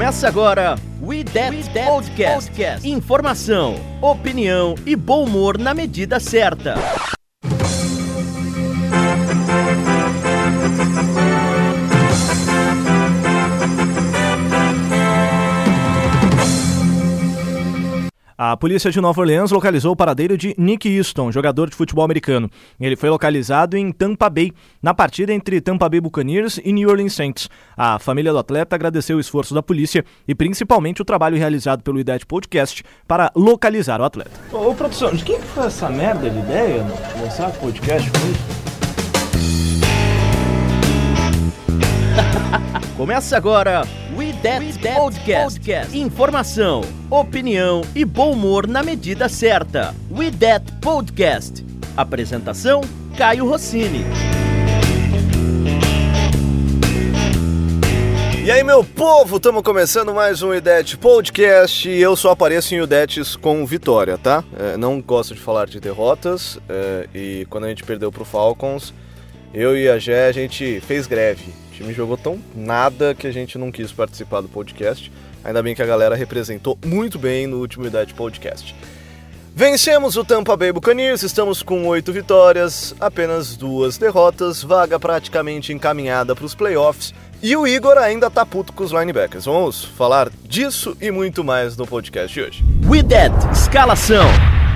Começa agora We That, We That Podcast. Podcast. Informação, opinião e bom humor na medida certa. A polícia de Nova Orleans localizou o paradeiro de Nick Easton, jogador de futebol americano. Ele foi localizado em Tampa Bay, na partida entre Tampa Bay Buccaneers e New Orleans Saints. A família do atleta agradeceu o esforço da polícia e principalmente o trabalho realizado pelo IDET Podcast para localizar o atleta. Ô, produção, de quem foi essa merda de ideia? Lançar podcast com isso? Começa agora We That Podcast. Podcast. Informação, opinião e bom humor na medida certa. We That Podcast. Apresentação: Caio Rossini. E aí, meu povo, estamos começando mais um IDET Podcast e eu só apareço em IDETs com vitória, tá? É, não gosto de falar de derrotas é, e quando a gente perdeu pro Falcons, eu e a Gé, a gente fez greve time jogou tão nada que a gente não quis participar do podcast. Ainda bem que a galera representou muito bem no último Idade Podcast. Vencemos o Tampa Bay Buccaneers, estamos com oito vitórias, apenas duas derrotas, vaga praticamente encaminhada para os playoffs e o Igor ainda tá puto com os linebackers. Vamos falar disso e muito mais no podcast de hoje. With that, escalação.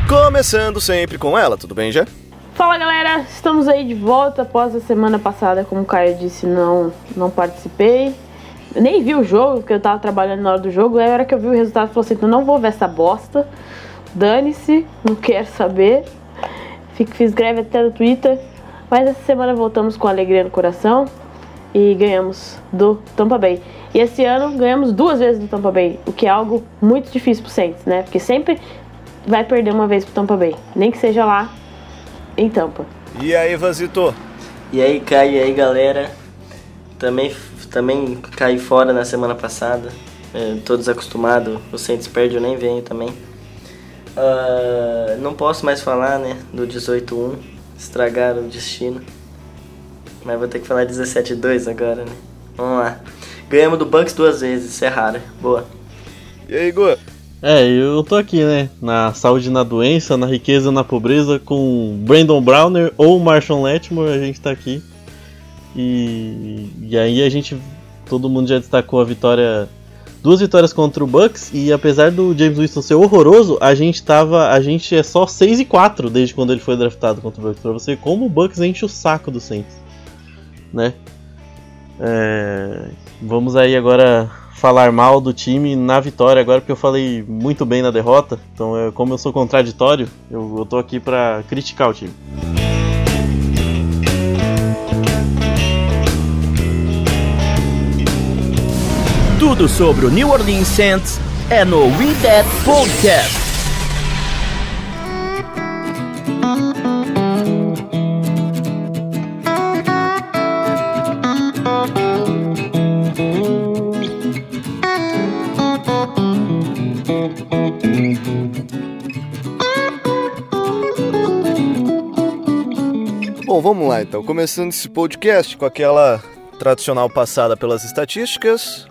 Começando sempre com ela, tudo bem, já? Fala galera, estamos aí de volta após a semana passada, como o Caio disse, não, não participei. Nem vi o jogo, porque eu tava trabalhando na hora do jogo. Aí a hora que eu vi o resultado, falei assim: não vou ver essa bosta. Dane-se, não quero saber. Fiz greve até no Twitter. Mas essa semana voltamos com alegria no coração e ganhamos do Tampa Bay. E esse ano ganhamos duas vezes do Tampa Bay, o que é algo muito difícil pro Saints, né? Porque sempre vai perder uma vez pro Tampa Bay, nem que seja lá em Tampa. E aí, Vanzito? E aí, Caio, e aí, galera? Também, também caí fora na semana passada. É, tô desacostumado, o Saints perde, eu nem venho também. Uh, não posso mais falar, né, do 18-1. Estragaram o destino. Mas vou ter que falar 17-2 agora, né? Vamos lá. Ganhamos do Bucks duas vezes, isso é raro. Boa. E aí, Igor? É, eu tô aqui, né? Na saúde na doença, na riqueza na pobreza, com Brandon Browner ou Marshall Letmore, a gente tá aqui. E, e aí a gente. Todo mundo já destacou a vitória. Duas vitórias contra o Bucks, e apesar do James Winston ser horroroso, a gente tava. A gente é só 6 e 4 desde quando ele foi draftado contra o Bucks. Pra você como o Bucks enche o saco do Saints. Né? É, vamos aí agora falar mal do time na vitória agora, porque eu falei muito bem na derrota. Então, eu, como eu sou contraditório, eu, eu tô aqui para criticar o time. Tudo sobre o New Orleans Saints é no We That Podcast. Então. Começando esse podcast com aquela tradicional passada pelas estatísticas.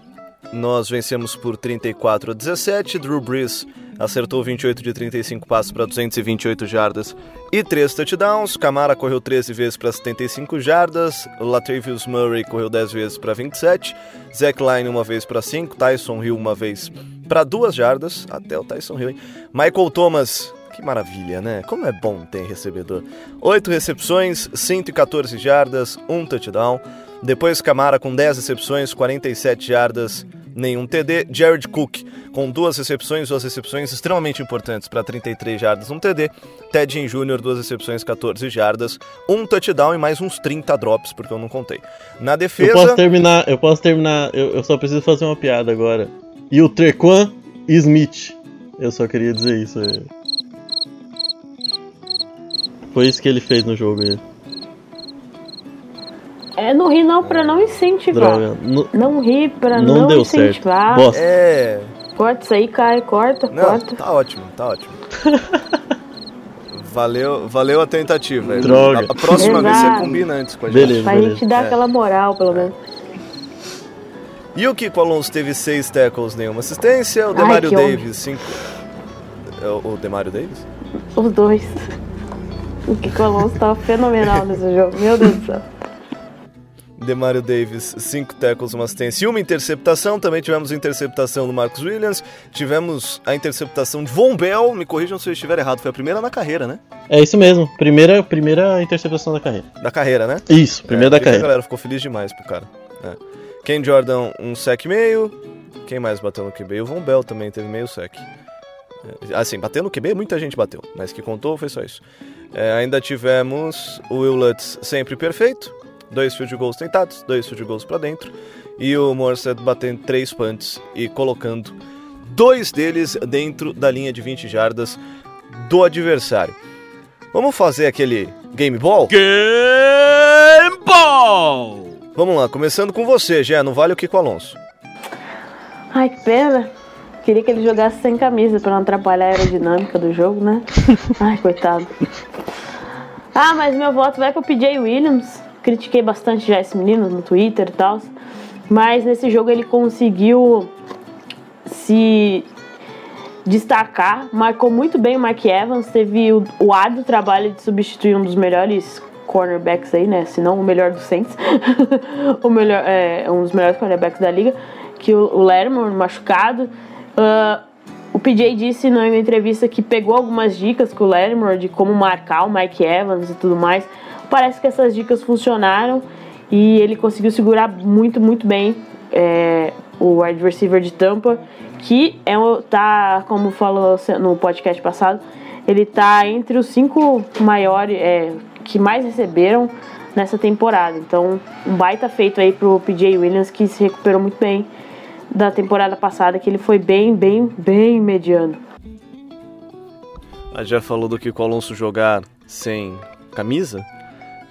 Nós vencemos por 34 a 17. Drew Brees acertou 28 de 35 passos para 228 jardas e 3 touchdowns. Camara correu 13 vezes para 75 jardas. Latavius Murray correu 10 vezes para 27. Zach Line uma vez para 5. Tyson Hill uma vez para 2 jardas. Até o Tyson Hill, hein? Michael Thomas maravilha, né? Como é bom ter recebedor. Oito recepções, 114 jardas, um touchdown. Depois Camara com 10 recepções, 47 jardas, nenhum TD. Jared Cook com duas recepções, duas recepções extremamente importantes para 33 jardas, um TD. Ted Jr., duas recepções, 14 jardas, um touchdown e mais uns 30 drops, porque eu não contei. Na defesa. Eu posso terminar, eu posso terminar, eu, eu só preciso fazer uma piada agora. E o Trequan Smith. Eu só queria dizer isso. É. Foi isso que ele fez no jogo aí. É, não ri não pra não incentivar. Droga. Não, não ri pra não, não deu incentivar. Certo. Bosta. É. Corta isso aí, cai, corta, não, corta. Tá ótimo, tá ótimo. valeu, valeu a tentativa. Droga. A, a próxima Exato. vez você combina antes com a gente. Beleza, pra beleza. gente dar é. aquela moral, pelo menos. E o Kiko Alonso teve 6 tackles, nenhuma assistência. O Ai, Demario que homem. Davis, 5. O Demario Davis? Os dois. O Kiko Alonso tava fenomenal nesse jogo. Meu Deus do céu. Demario Davis, 5 tackles, uma assistência e uma interceptação. Também tivemos a interceptação do Marcus Williams. Tivemos a interceptação de Von Bell. Me corrijam se eu estiver errado. Foi a primeira na carreira, né? É isso mesmo. Primeira, primeira interceptação da carreira. Da carreira, né? Isso, primeira É, da que A carreira. galera ficou feliz demais pro cara. É. Ken Jordan, um sec e meio. Quem mais bateu no QB? O Von Bell também teve meio sec. É, Assim, bateu no QB, muita gente bateu, mas que contou foi só isso. É, ainda tivemos o Will Lutz sempre perfeito. Dois field goals tentados, dois field goals pra dentro. E o Morstead batendo três punts e colocando dois deles dentro da linha de 20 jardas do adversário. Vamos fazer aquele game ball? Game Ball! Vamos lá, começando com você, Gé, não vale o Kiko Alonso. Ai, que pena. Queria que ele jogasse sem camisa pra não atrapalhar a aerodinâmica do jogo, né? Ai, coitado. Ah, mas meu voto vai pro PJ Williams. Critiquei bastante já esse menino no Twitter e tal. Mas nesse jogo ele conseguiu se destacar, marcou muito bem o Mike Evans, teve o, o árduo trabalho de substituir um dos melhores cornerbacks aí, né? Se não o melhor do Saints, o melhor, é, um dos melhores cornerbacks da liga, que o, o Lattimore machucado. Ah, o PJ disse na entrevista que pegou algumas dicas com o Lattimore de como marcar o Mike Evans e tudo mais. Parece que essas dicas funcionaram e ele conseguiu segurar muito, muito bem é, o wide receiver de Tampa, que é o, tá, como falou no podcast passado, ele tá entre os cinco maiores é, que mais receberam nessa temporada. Então, um baita feito aí pro PJ Williams que se recuperou muito bem da temporada passada, que ele foi bem, bem, bem mediano. A já falou do Kiko Alonso jogar sem camisa.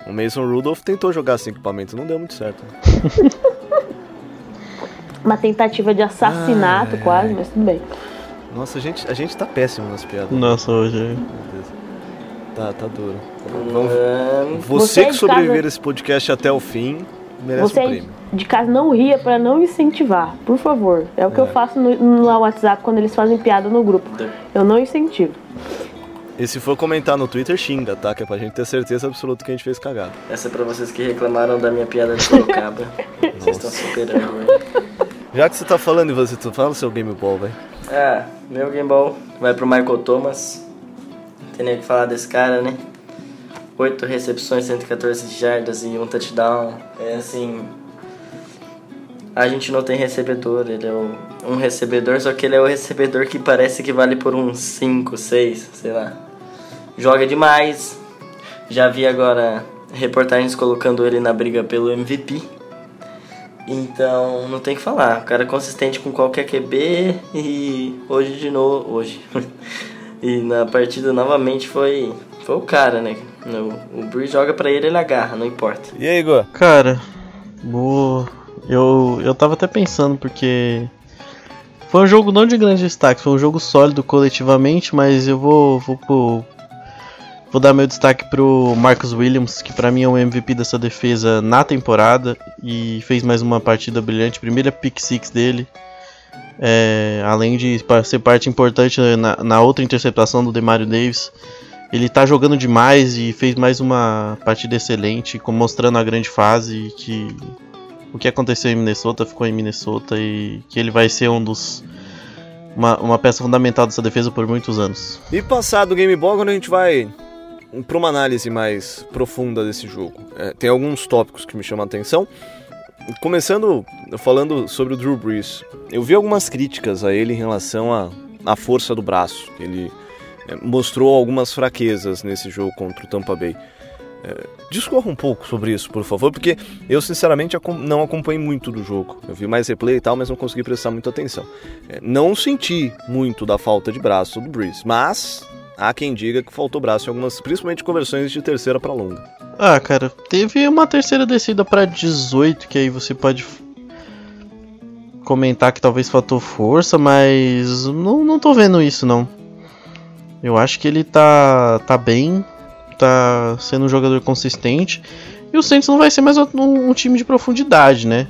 O Mason Rudolph tentou jogar sem equipamento, não deu muito certo. né? Uma tentativa de assassinato Ai, quase, ai. mas tudo bem. Nossa, a gente, a gente tá péssimo nas piadas. Nossa, hoje. Deus. Tá, tá duro. Ahn, Você, Você que de sobreviver casa- esse podcast até o fim, merece Você um prêmio. de casa não ria pra não incentivar, por favor. É o que eu faço no, no WhatsApp quando eles fazem piada no grupo. Eu não incentivo. E se for comentar no Twitter, xinga, tá? Que é pra gente ter certeza absoluta que a gente fez cagada. essa é pra vocês que reclamaram da minha piada de Sorocaba. Vocês estão superando, velho. Já que você tá falando e você, tu fala o seu Game Ball, vai. Ah, meu Game Ball vai pro Michael Thomas. Não tem nem o que falar desse cara, né? 8 recepções, 114 jardas e um touchdown. É assim. A gente não tem recebedor, ele é um recebedor, só que ele é o recebedor que parece que vale por uns 5, 6, sei lá. Joga demais. Já vi agora reportagens colocando ele na briga pelo MVP. Então, não tem que falar. O cara é consistente com qualquer QB e hoje de novo. Hoje. e na partida novamente foi. Foi o cara, né? O, o Breeze joga pra ele, ele agarra, não importa. E aí, Igor? Cara, boa. Eu, eu tava até pensando porque. Foi um jogo não de grande destaque, foi um jogo sólido coletivamente, mas eu vou. Vou, pro- vou dar meu destaque pro Marcus Williams, que pra mim é o MVP dessa defesa na temporada e fez mais uma partida brilhante, primeira pick six dele. É, além de ser parte importante na, na outra interceptação do Demario Davis. Ele tá jogando demais e fez mais uma partida excelente, mostrando a grande fase que o que aconteceu em Minnesota ficou em Minnesota e que ele vai ser um dos uma, uma peça fundamental dessa defesa por muitos anos. E passado o Game Ball, quando a gente vai para uma análise mais profunda desse jogo, É, tem alguns tópicos que me chamam a atenção. Começando falando sobre o Drew Brees, eu vi algumas críticas a ele em relação à à força do braço. Ele mostrou algumas fraquezas nesse jogo contra o Tampa Bay. É, discorra um pouco sobre isso, por favor, porque eu sinceramente não acompanhei muito do jogo. Eu vi mais replay e tal, mas não consegui prestar muita atenção. É, não senti muito da falta de braço do Breeze, mas há quem diga que faltou braço em algumas, principalmente conversões de terceira para longa. Ah, cara, teve uma terceira descida pra 18 que aí você pode comentar que talvez faltou força, mas não, não tô vendo isso não. Eu acho que ele tá tá bem, tá sendo um jogador consistente. E o Saints não vai ser mais um, um time de profundidade, né?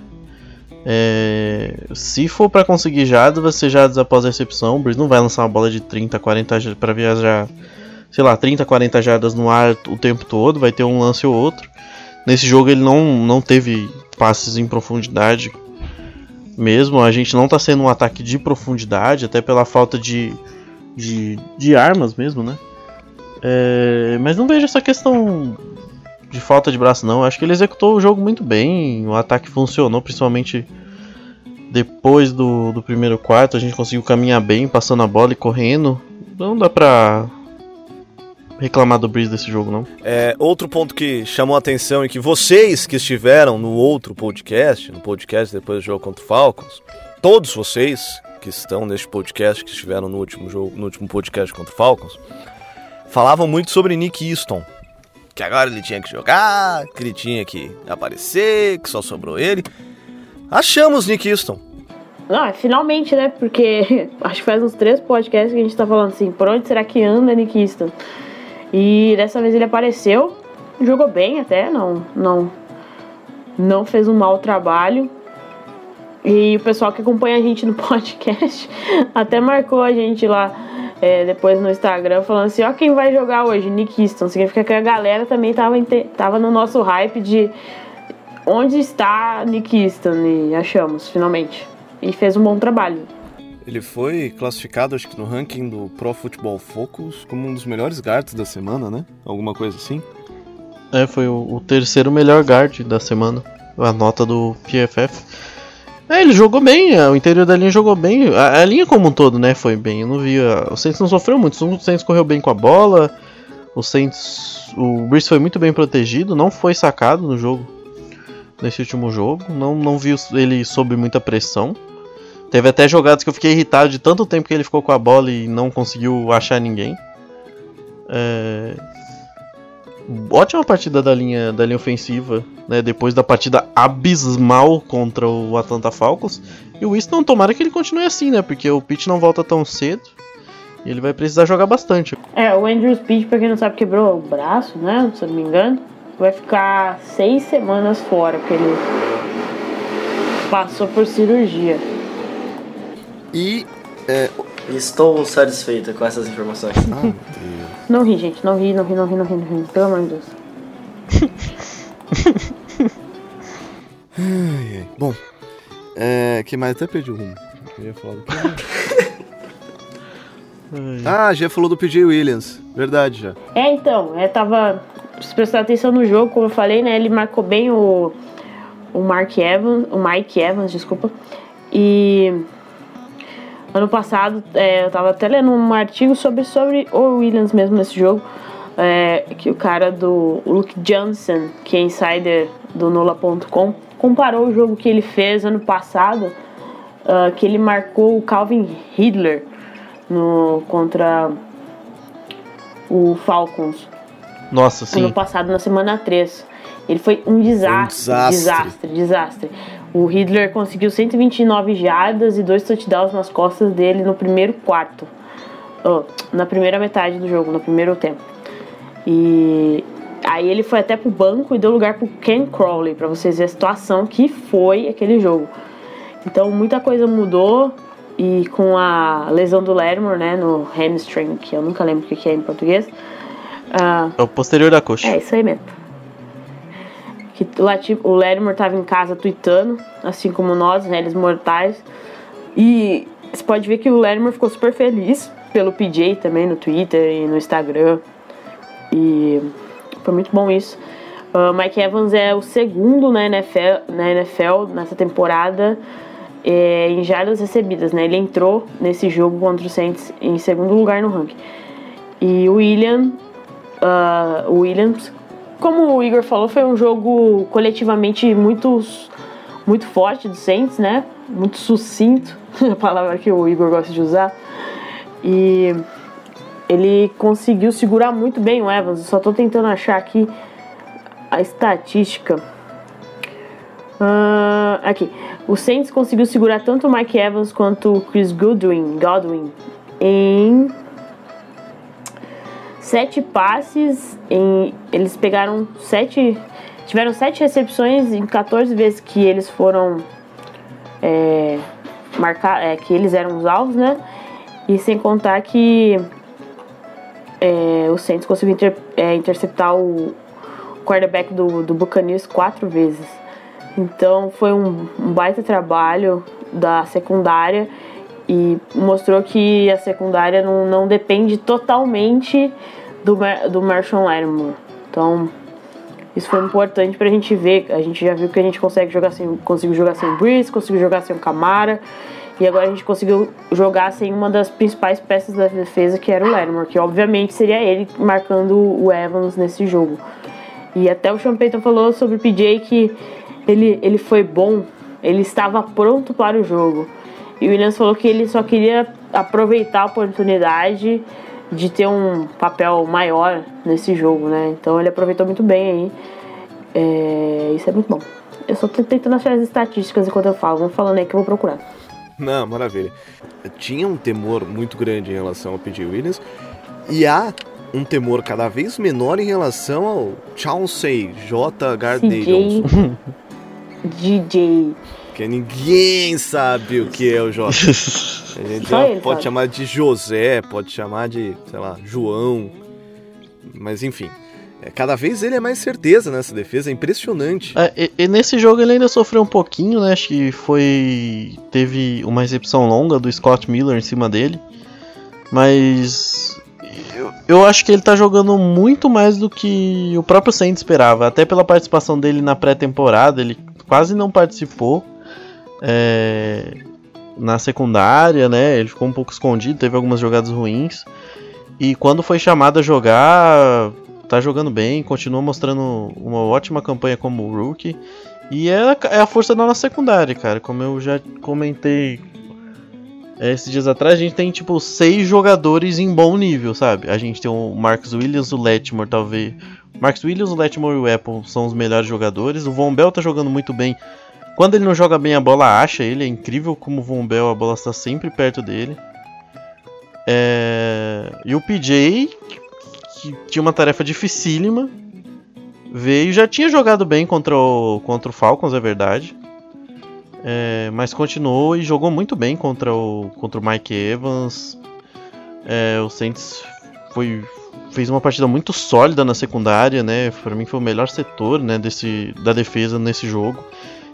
É, se for para conseguir jardas, vai ser jardas após a recepção. O Breeze não vai lançar uma bola de 30, 40 para viajar, sei lá, 30, 40 jardas no ar o tempo todo. Vai ter um lance ou outro. Nesse jogo ele não, não teve passes em profundidade mesmo. A gente não tá sendo um ataque de profundidade, até pela falta de, de, de armas mesmo, né? É, mas não vejo essa questão de falta de braço, não. Acho que ele executou o jogo muito bem. O ataque funcionou, principalmente depois do, do primeiro quarto. A gente conseguiu caminhar bem, passando a bola e correndo. Não dá pra reclamar do Breeze desse jogo, não. É, outro ponto que chamou a atenção e que vocês que estiveram no outro podcast, no podcast depois do jogo contra o Falcons, todos vocês que estão neste podcast, que estiveram no último jogo, no último podcast contra o Falcons, falavam muito sobre Nick Easton. Que agora ele tinha que jogar, que ele tinha que aparecer, que só sobrou ele. Achamos Nick Easton. É finalmente, né? Porque acho que faz uns três podcasts que a gente tá falando assim, por onde será que anda Nick Easton? E dessa vez ele apareceu, jogou bem até, não, não, não fez um mau trabalho. E o pessoal que acompanha a gente no podcast até marcou a gente lá é, depois no Instagram falando assim, ó quem vai jogar hoje, Nick Easton. Significa que a galera também tava, tava no nosso hype de onde está Nick Easton e achamos, finalmente. E fez um bom trabalho. Ele foi classificado, acho que no ranking do Pro Football Focus, como um dos melhores guards da semana, né? Alguma coisa assim. É, foi o, o terceiro melhor guard da semana. A nota do PFF. É, ele jogou bem, é, o interior da linha jogou bem. A, a, linha como um todo, né, foi bem. Eu não vi. A, o Saints não sofreu muito. O Saints correu bem com a bola. O Saints. O Brice foi muito bem protegido. Não foi sacado no jogo. Nesse último jogo. Não, não vi ele sob muita pressão. Teve até jogadas que eu fiquei irritado de tanto tempo que ele ficou com a bola e não conseguiu achar ninguém. É ótima partida da linha, da linha ofensiva, né? Depois da partida abismal contra o Atlanta Falcons. E o Winston, tomara que ele continue assim, né? Porque o Pitt não volta tão cedo. E ele vai precisar jogar bastante. É, o Andrews Pitt, pra quem não sabe, quebrou o braço, né? Se eu não me engano. Vai ficar seis semanas fora, porque ele passou por cirurgia. E é, Estou satisfeita com essas informações. Ah, não ri, gente. Não ri, não ri, não ri, não ri, não ri. Pelo amor de Deus. ai, ai. Bom, é, que mais? Até perdi o rumo. Eu ia falar do ah, já falou do PJ Williams. Verdade, já. É, então. É, tava... Se prestar atenção no jogo, como eu falei, né? Ele marcou bem o... O Mark Evans... O Mike Evans, desculpa. E... Ano passado, é, eu tava até lendo um artigo sobre, sobre o Williams mesmo nesse jogo. É, que o cara do Luke Johnson, que é insider do Nola.com, comparou o jogo que ele fez ano passado, uh, que ele marcou o Calvin Hitler no, contra o Falcons. Nossa, sim. Ano passado, na semana 3. Ele foi um desastre, um desastre, desastre, desastre. O Hitler conseguiu 129 jardas e dois touchdowns nas costas dele no primeiro quarto. Oh, na primeira metade do jogo, no primeiro tempo. E aí ele foi até pro banco e deu lugar pro Ken Crowley, para vocês verem a situação que foi aquele jogo. Então muita coisa mudou e com a lesão do Lermore, né, no hamstring, que eu nunca lembro o que é em português. Uh, é o posterior da coxa. É isso aí mesmo que tipo, o Lermor tava em casa tweetando, assim como nós, né, eles mortais. E você pode ver que o Lermor ficou super feliz pelo PJ também no Twitter e no Instagram. E foi muito bom isso. Uh, Mike Evans é o segundo na NFL, na NFL nessa temporada é, em jardas recebidas, né? Ele entrou nesse jogo contra o Saints em segundo lugar no ranking. E o William, uh, Williams como o Igor falou, foi um jogo coletivamente muito, muito forte do Saints, né? Muito sucinto, a palavra que o Igor gosta de usar. E ele conseguiu segurar muito bem o Evans. Eu só tô tentando achar aqui a estatística. Uh, aqui. O Saints conseguiu segurar tanto o Mike Evans quanto o Chris Goodwin, Godwin em sete passes, em, eles pegaram sete. Tiveram sete recepções em 14 vezes que eles foram é, marcar, é, que eles eram os alvos, né? E sem contar que é, o Saints conseguiu inter, é, interceptar o quarterback do, do Buccaneers quatro vezes. Então foi um, um baita trabalho da secundária e mostrou que a secundária não, não depende totalmente do, do Marshall Lattimore. Então, isso foi importante pra gente ver. A gente já viu que a gente consegue jogar sem, conseguiu jogar sem Breeze, conseguiu jogar sem Camara. E agora a gente conseguiu jogar sem uma das principais peças da defesa, que era o Lattimore, que obviamente seria ele marcando o Evans nesse jogo. E até o Sean Payton falou sobre o PJ que ele, ele foi bom, ele estava pronto para o jogo. E o Williams falou que ele só queria aproveitar a oportunidade de ter um papel maior nesse jogo, né? Então ele aproveitou muito bem aí. É, isso é muito bom. Eu só tô tentando achar as estatísticas enquanto eu falo. Vamos falando aí que eu vou procurar. Não, maravilha. Tinha um temor muito grande em relação ao PJ Williams e há um temor cada vez menor em relação ao Chauncey J. Gardner Johnson. DJ. Que ninguém sabe o que é o J. A gente pode sabe. chamar de José, pode chamar de, sei lá, João. Mas enfim. é, Cada vez ele é mais certeza nessa defesa, é impressionante. É, e, e nesse jogo ele ainda sofreu um pouquinho, né? Acho que foi. Teve uma recepção longa do Scott Miller em cima dele. Mas. Eu, eu acho que ele tá jogando muito mais do que o próprio Saints esperava. Até pela participação dele na pré-temporada, ele quase não participou. É, na secundária, né? Ele ficou um pouco escondido, teve algumas jogadas ruins. E quando foi chamado a jogar, tá jogando bem, continua mostrando uma ótima campanha como rookie. E é, é a força da nossa secundária, cara. Como eu já comentei é, esses dias atrás, a gente tem tipo seis jogadores em bom nível, sabe? A gente tem o Marcus Williams, o Letmore, talvez. Marcus Williams, o Letmore e o Apple são os melhores jogadores. O Von Bell tá jogando muito bem. Quando ele não joga bem, a bola acha ele. É incrível como o Von Bell, a bola está sempre perto dele. É, E o PJ, que tinha uma tarefa dificílima, veio já tinha jogado bem contra o, contra o Falcons, é verdade. É, mas continuou e jogou muito bem contra o, contra o Mike Evans. É, o Saints foi, fez uma partida muito sólida na secundária, né? Para mim foi o melhor setor né, desse, da defesa nesse jogo.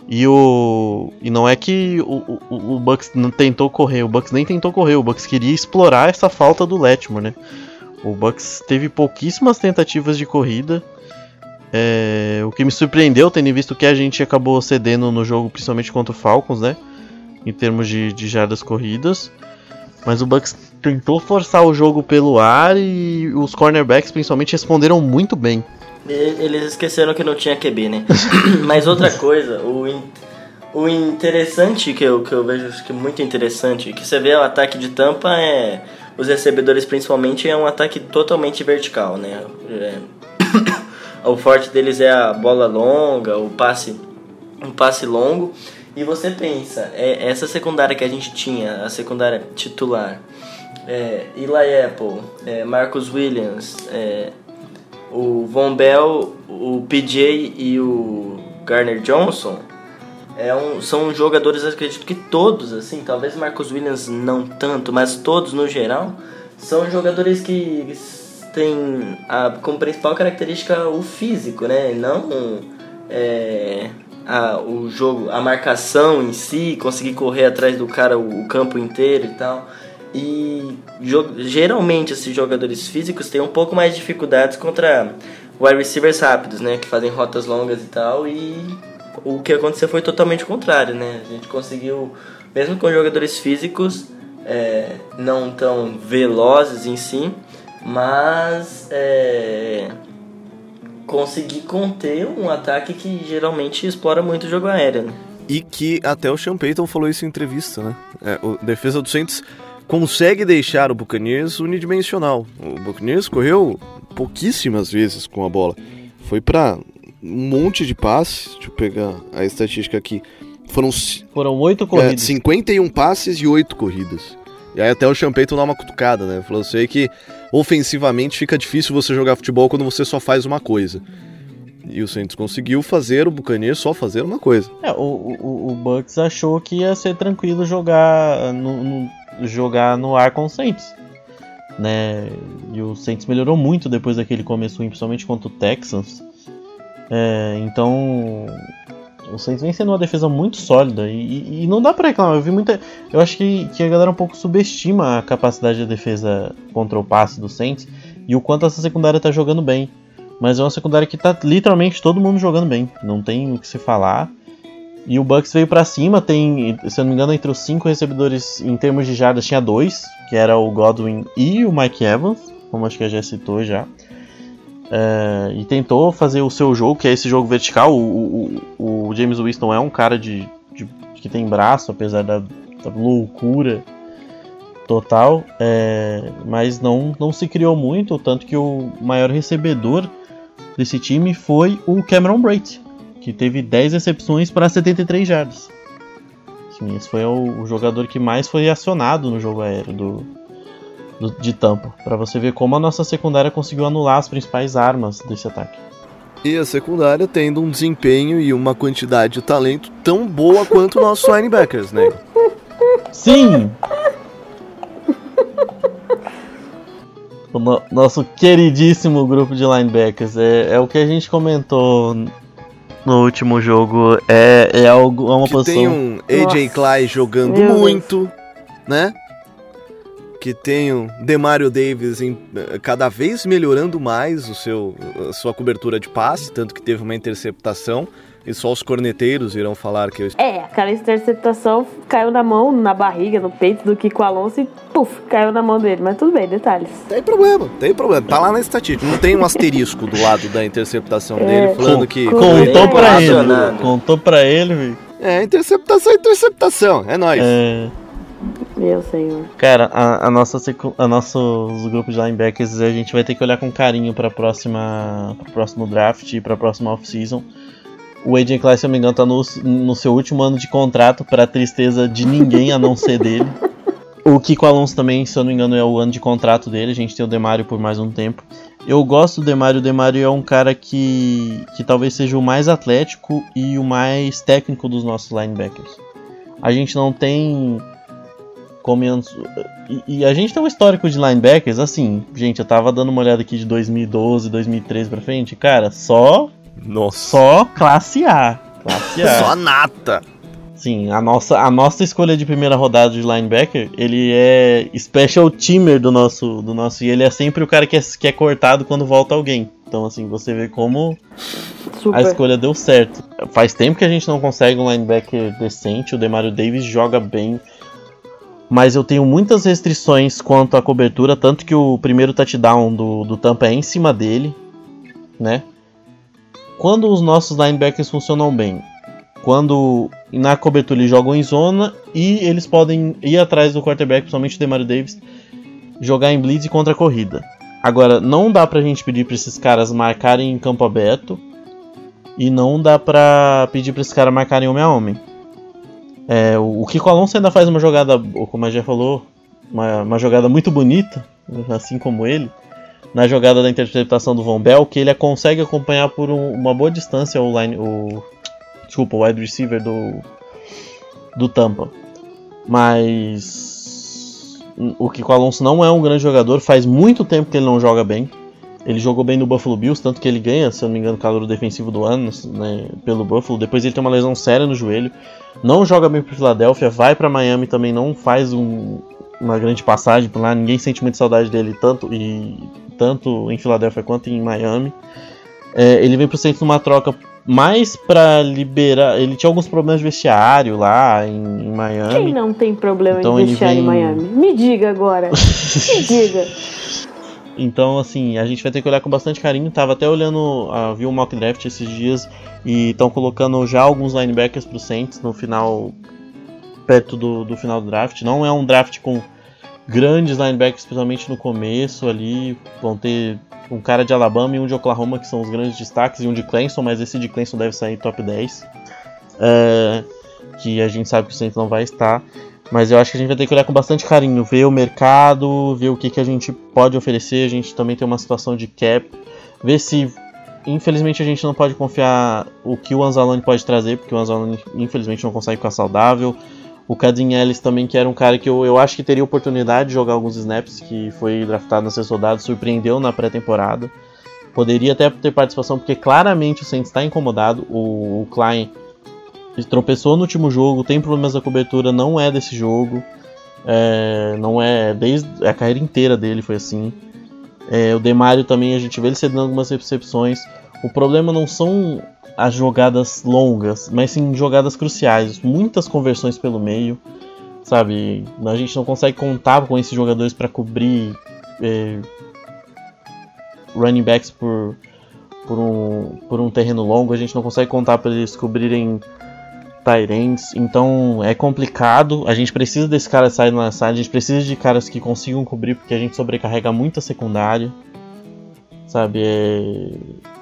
E, o, e não é que o, o, o Bucks não tentou correr, o Bucks nem tentou correr, o Bucks queria explorar essa falta do Letmore, né? O Bucks teve pouquíssimas tentativas de corrida. É, o que me surpreendeu, tendo visto que a gente acabou cedendo no jogo, principalmente contra o Falcons, né? Em termos de, de jardas corridas. Mas o Bucks tentou forçar o jogo pelo ar e os cornerbacks, principalmente, responderam muito bem. Eles esqueceram que não tinha QB, né? Mas outra coisa, o, in- o interessante que eu, que eu vejo que é muito interessante, que você vê o ataque de tampa é. Os recebedores principalmente é um ataque totalmente vertical, né? É, o forte deles é a bola longa, o passe, um passe longo. E você pensa, é, essa secundária que a gente tinha, a secundária titular, é, Eli Apple, é, Williams, é, o Von Bell, o PJ e o Garner Johnson é um, são jogadores, acredito que todos, assim, talvez Marcus Williams não tanto, mas todos no geral, são jogadores que têm a, como principal característica o físico, né? Não é, a, o jogo, a marcação em si, conseguir correr atrás do cara o, o campo inteiro e tal. E geralmente esses jogadores físicos têm um pouco mais de dificuldades contra wide receivers rápidos, né? Que fazem rotas longas e tal. E o que aconteceu foi totalmente o contrário, né? A gente conseguiu, mesmo com jogadores físicos é, não tão velozes em si, mas é, conseguir conter um ataque que geralmente explora muito o jogo aéreo. Né? E que até o Sean Payton falou isso em entrevista, né? É, a defesa do Saints consegue deixar o Buccaneers unidimensional. O Buccaneers correu pouquíssimas vezes com a bola. Foi pra um monte de passes. Deixa eu pegar a estatística aqui. Foram Foram oito é, corridas. 51 passes e 8 corridas. E aí até o Sean Payton dá uma cutucada, né? Falou, eu sei que ofensivamente fica difícil você jogar futebol quando você só faz uma coisa. E o Saints conseguiu fazer o Buccaneers só fazer uma coisa. É, o, o, o Bucks achou que ia ser tranquilo jogar no, no, jogar no ar com o Saints. Né? E o Saints melhorou muito depois daquele começo, principalmente contra o Texans. É, então o Saints vem sendo uma defesa muito sólida e, e, não dá pra reclamar. Eu vi muita. Eu acho que, que a galera um pouco subestima a capacidade de defesa contra o passe do Saints e o quanto essa secundária tá jogando bem. Mas é uma secundária que tá literalmente todo mundo jogando bem. Não tem o que se falar. E o Bucks veio para cima, tem, se eu não me engano, entre os cinco recebedores em termos de jardas tinha dois, que era o Godwin e o Mike Evans, como acho que já citou já. É, e tentou fazer o seu jogo, que é esse jogo vertical. O, o, o James Winston é um cara de, de, que tem braço, apesar da, da loucura total, é, mas não, não se criou muito, tanto que o maior recebedor desse time foi o Cameron Brate, que teve 10 recepções para 73 jardas. Sim, esse foi o, o, jogador que mais foi acionado no jogo aéreo do, do de Tampa, para você ver como a nossa secundária conseguiu anular as principais armas desse ataque. E a secundária tendo um desempenho e uma quantidade de talento tão boa quanto nossos linebackers, né? Sim! o no nosso queridíssimo grupo de linebackers. É, é o que a gente comentou no último jogo. É, é, algo, é uma que posição. Tem um AJ Clay jogando Meu muito, Deus. né? Que tem um Demario Davis em, cada vez melhorando mais o seu, a sua cobertura de passe, tanto que teve uma interceptação e só os corneteiros irão falar que eu... É, aquela interceptação caiu na mão, na barriga, no peito do Kiko Alonso e puf, caiu na mão dele. Mas tudo bem, detalhes. Tem problema, tem problema. Tá lá na estatística. Não tem um asterisco do lado da interceptação é. dele falando que. Contou pra ele. Contou pra ele, velho. É, interceptação é interceptação. É nóis. É. Meu senhor. Cara, a, a nossa a nossos grupos de linebackers a gente vai ter que olhar com carinho para próxima pro próximo draft e para próxima off-season o AJ Klein, se eu não me engano, tá no, no seu último ano de contrato, para tristeza de ninguém a não ser dele. O Kiko Alonso também, se eu não me engano, é o ano de contrato dele. A gente tem o Demario por mais um tempo. Eu gosto do Demario. O Demario é um cara que, que talvez seja o mais atlético e o mais técnico dos nossos linebackers. A gente não tem. Como e, e a gente tem um histórico de linebackers, assim, gente, eu tava dando uma olhada aqui de 2012, 2013 pra frente, cara, só nossa. Só classe A. Classe A. Só nata. Sim, a nossa, a nossa escolha de primeira rodada de linebacker, ele é special teamer do nosso, do nosso. E ele é sempre o cara que é, que é cortado quando volta alguém. Então, assim, você vê como Super. a escolha deu certo. Faz tempo que a gente não consegue um linebacker decente. O Demario Davis joga bem. Mas eu tenho muitas restrições quanto à cobertura. Tanto que o primeiro touchdown do, do Tampa é em cima dele. Né? Quando os nossos linebackers funcionam bem, quando na cobertura eles jogam em zona e eles podem ir atrás do quarterback, principalmente o Demario Davis, jogar em blitz contra a corrida. Agora, não dá pra gente pedir pra esses caras marcarem em campo aberto e não dá pra pedir pra esses caras marcarem homem a homem. É, o Kiko Alonso ainda faz uma jogada, como a já falou, uma, uma jogada muito bonita, assim como ele, na jogada da interceptação do Von Bell, que ele consegue acompanhar por um, uma boa distância o line, o desculpa, o wide receiver do do Tampa. Mas o Kiko Alonso não é um grande jogador, faz muito tempo que ele não joga bem. Ele jogou bem no Buffalo Bills, tanto que ele ganha, se eu não me engano, o calor defensivo do ano né, pelo Buffalo. Depois ele tem uma lesão séria no joelho. Não joga bem para Filadélfia, vai para Miami também, não faz um, uma grande passagem por lá. Ninguém sente muita saudade dele, tanto e tanto em Filadélfia quanto em Miami. É, ele vem pro Saints numa troca mais para liberar. Ele tinha alguns problemas de vestiário lá em, em Miami. Quem não tem problema então de vestiário vem... em Miami? Me diga agora. Me diga. Então, assim, a gente vai ter que olhar com bastante carinho. Tava até olhando, uh, vi o um mock draft esses dias e estão colocando já alguns linebackers pro Saints no final, perto do, do final do draft. Não é um draft com grandes linebackers, especialmente no começo ali. Vão ter um cara de Alabama e um de Oklahoma, que são os grandes destaques, e um de Clemson, mas esse de Clemson deve sair top 10. É, que a gente sabe que o Saints não vai estar. Mas eu acho que a gente vai ter que olhar com bastante carinho, ver o mercado, ver o que, que a gente pode oferecer. A gente também tem uma situação de cap, ver se infelizmente a gente não pode confiar o que o Anzalone pode trazer, porque o Anzalone infelizmente não consegue ficar saudável. O Cadin Ellis também, que era um cara que eu, eu acho que teria oportunidade de jogar alguns snaps, que foi draftado na sexta rodada, surpreendeu na pré-temporada. Poderia até ter participação, porque claramente o Saints está incomodado. O, o Klein tropeçou no último jogo, tem problemas da cobertura, não é desse jogo. É, não é desde a carreira inteira dele foi assim. É, o Demario também a gente vê ele cedendo algumas recepções. O problema não são as jogadas longas, mas sim jogadas cruciais, muitas conversões pelo meio, sabe? A gente não consegue contar com esses jogadores para cobrir é, running backs por, por, um, por um terreno longo, a gente não consegue contar para eles cobrirem Tyrants, então é complicado. A gente precisa desse cara sair na side, a gente precisa de caras que consigam cobrir, porque a gente sobrecarrega muito a secundária, sabe? É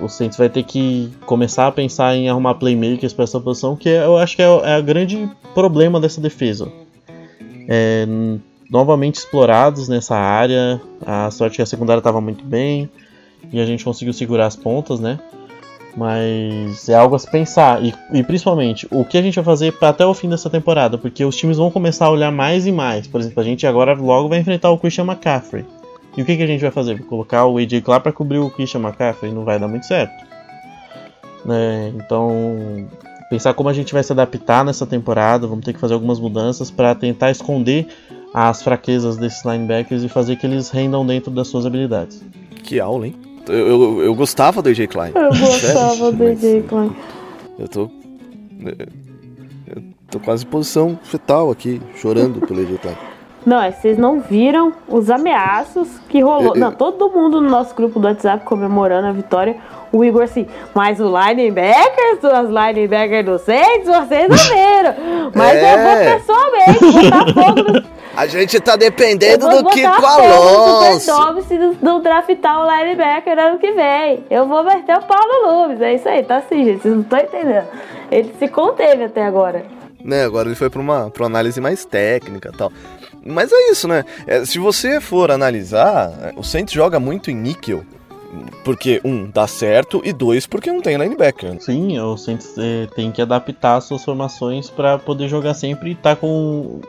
o Saints vai ter que começar a pensar em arrumar playmakers para essa posição, que eu acho que é, é o grande problema dessa defesa. É, novamente explorados nessa área, a sorte é que a secundária estava muito bem e a gente conseguiu segurar as pontas, né? Mas é algo a se pensar. E, e principalmente, o que a gente vai fazer até o fim dessa temporada? Porque os times vão começar a olhar mais e mais. Por exemplo, a gente agora logo vai enfrentar o Christian McCaffrey. E o que, que a gente vai fazer? Colocar o AJ Clark para cobrir o Christian McCaffrey? Não vai dar muito certo. Né? Então, pensar como a gente vai se adaptar nessa temporada. Vamos ter que fazer algumas mudanças para tentar esconder as fraquezas desses linebackers e fazer que eles rendam dentro das suas habilidades. Que aula, hein? Eu, eu, eu gostava do AJ Klein. Eu gostava do AJ Klein. Eu tô. Eu tô quase em posição fetal aqui, chorando pelo AJ Klein. Não, é, vocês não viram os ameaços que rolou. Eu- eu- Não, todo mundo no nosso grupo do WhatsApp comemorando a vitória. O Igor assim, mas o linebackers, as linebackers do Saints, vocês não viram. Mas É. eu vou pessoalmente botar fogo no A gente tá eu dependendo do no Alonso. Superdome se não, não draftar o linebacker ano que vem. Eu vou meter o pau no Loomis. É isso aí, tá assim, gente. Vocês não estão entendendo. Ele se conteve até agora. Né, agora ele foi pra uma, pra uma análise mais técnica e tal. Mas é isso, né? É, se você for analisar, é, o Saints joga muito em níquel. Porque, um, dá certo, e dois, porque não tem linebacker. né? Sim, o Saints eh, tem que adaptar suas formações para poder jogar sempre e estar com,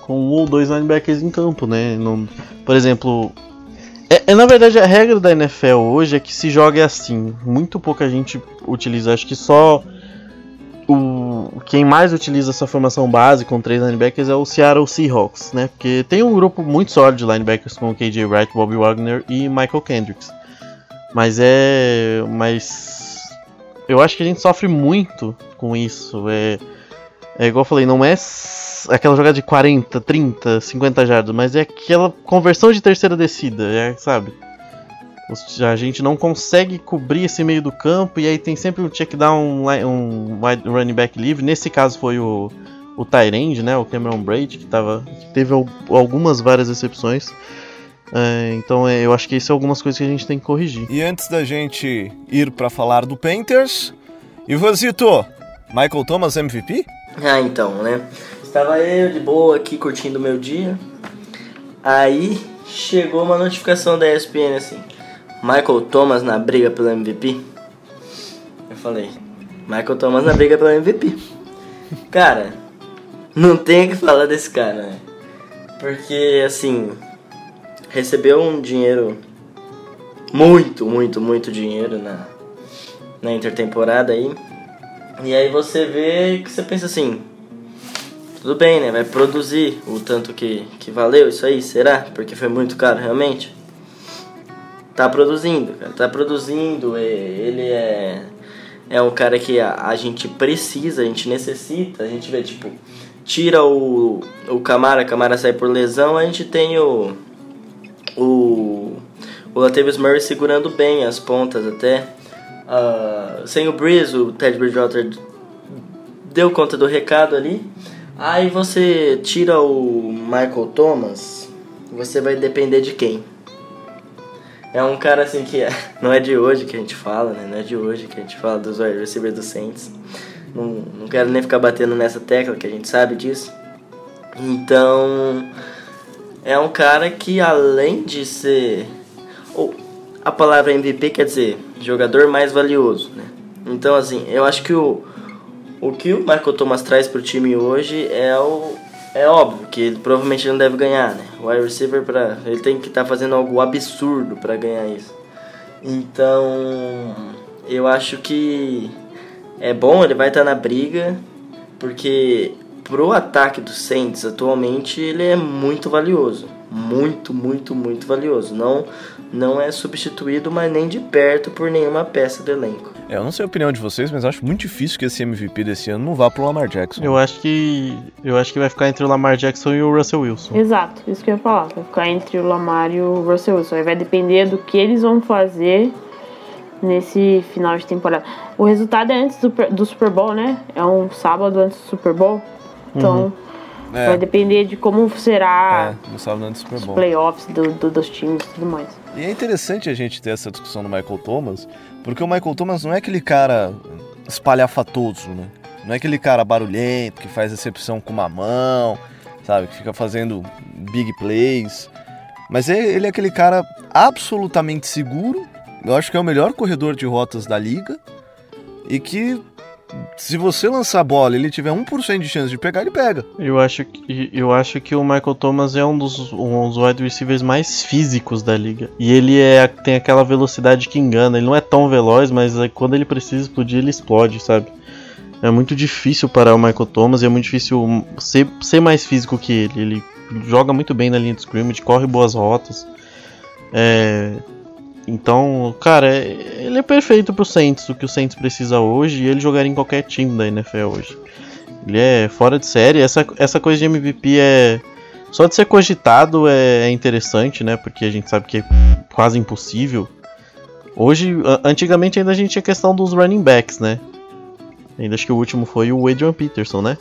com um ou dois linebackers em campo, né? Por exemplo, é, é, na verdade a regra da NFL hoje é que se joga assim. Muito pouca gente utiliza, acho que só o quem mais utiliza essa formação base com três linebackers é o Seattle Seahawks, né? Porque tem um grupo muito sólido de linebackers como KJ Wright, Bobby Wagner e Michael Kendricks. Mas é. Mas. Eu acho que a gente sofre muito com isso. É, é igual eu falei, não é aquela jogada de 40, 30, 50 jardas, mas é aquela conversão de terceira descida, é, sabe? A gente não consegue cobrir esse meio do campo e aí tem sempre um check down, um wide running back livre. Nesse caso foi o, o Tyrande, né? O Cameron Braid, que, tava, que teve al- algumas várias exceções. É, então é, eu acho que isso é algumas coisas que a gente tem que corrigir. E antes da gente ir pra falar do Panthers, Ivanzito, Michael Thomas MVP? Ah, então, né? Estava eu de boa aqui curtindo o meu dia. Aí chegou uma notificação da ESPN assim: Michael Thomas na briga pelo MVP. Eu falei: Michael Thomas na briga pelo MVP. Cara, não tem o que falar desse cara, né? Porque, assim, recebeu um dinheiro, muito, muito, muito dinheiro na, na intertemporada aí. E aí você vê que você pensa assim, tudo bem, né? Vai produzir o tanto que, que valeu isso aí, será? Porque foi muito caro realmente. Tá produzindo, tá produzindo. e- Ele é é um cara que a, a gente precisa, a gente necessita. A gente vê tipo, tira o o Camara, Camara sai por lesão, a gente tem o o o Latavius Murray segurando bem as pontas até. Ah, sem o Breeze, o Ted Bridgewater deu conta do recado ali. Aí você tira o Michael Thomas, você vai depender de quem? É um cara assim que não é de hoje que a gente fala, né? Não é de hoje que a gente fala dos wide receivers do Saints. Não, não quero nem ficar batendo nessa tecla, que a gente sabe disso. Então, é um cara que além de ser. Ou, a palavra MVP quer dizer jogador mais valioso, né? Então, assim, eu acho que o, o que o Michael Thomas traz pro time hoje é o é óbvio que ele provavelmente não deve ganhar, né? O wide receiver para ele tem que estar tá fazendo algo absurdo para ganhar isso. Então, eu acho que é bom, ele vai estar tá na briga, porque pro ataque do Saints atualmente ele é muito valioso, muito, muito, muito valioso. Não não é substituído, mas nem de perto por nenhuma peça do elenco. É, eu não sei a opinião de vocês, mas acho muito difícil que esse MVP desse ano não vá pro Lamar Jackson. Eu acho que eu acho que vai ficar entre o Lamar Jackson e o Russell Wilson. Exato, isso que eu ia falar. Vai ficar entre o Lamar e o Russell Wilson. Aí vai depender do que eles vão fazer nesse final de temporada. O resultado é antes do, do Super Bowl, né? É um sábado antes do Super Bowl. Então, uhum. é. vai depender de como será é, no sábado antes do Super Bowl. os playoffs do, do, dos times e tudo mais. E é interessante a gente ter essa discussão do Michael Thomas, porque o Michael Thomas não é aquele cara espalhafatoso, né? Não é aquele cara barulhento que faz recepção com uma mão, sabe? Que fica fazendo big plays. Mas é, ele é aquele cara absolutamente seguro. Eu acho que é o melhor corredor de rotas da liga. E que se você lançar a bola e ele tiver 1% de chance de pegar, ele pega. Eu acho que, eu acho que o Michael Thomas é um dos, um dos wide receivers mais físicos da liga. E ele é, tem aquela velocidade que engana. Ele não é tão veloz, mas é, quando ele precisa explodir, ele explode, sabe? É muito difícil parar o Michael Thomas e é muito difícil ser, ser mais físico que ele. Ele joga muito bem na linha de scrimmage, corre boas rotas. É, então, cara, ele é perfeito pro Saints, o que o Saints precisa hoje, e ele jogaria em qualquer time da NFL hoje. Ele é fora de série, essa, essa coisa de MVP é. Só de ser cogitado é, é interessante, né? Porque a gente sabe que é quase impossível. Hoje, antigamente ainda a gente tinha questão dos running backs, né? Ainda acho que o último foi o Adrian Peterson, né?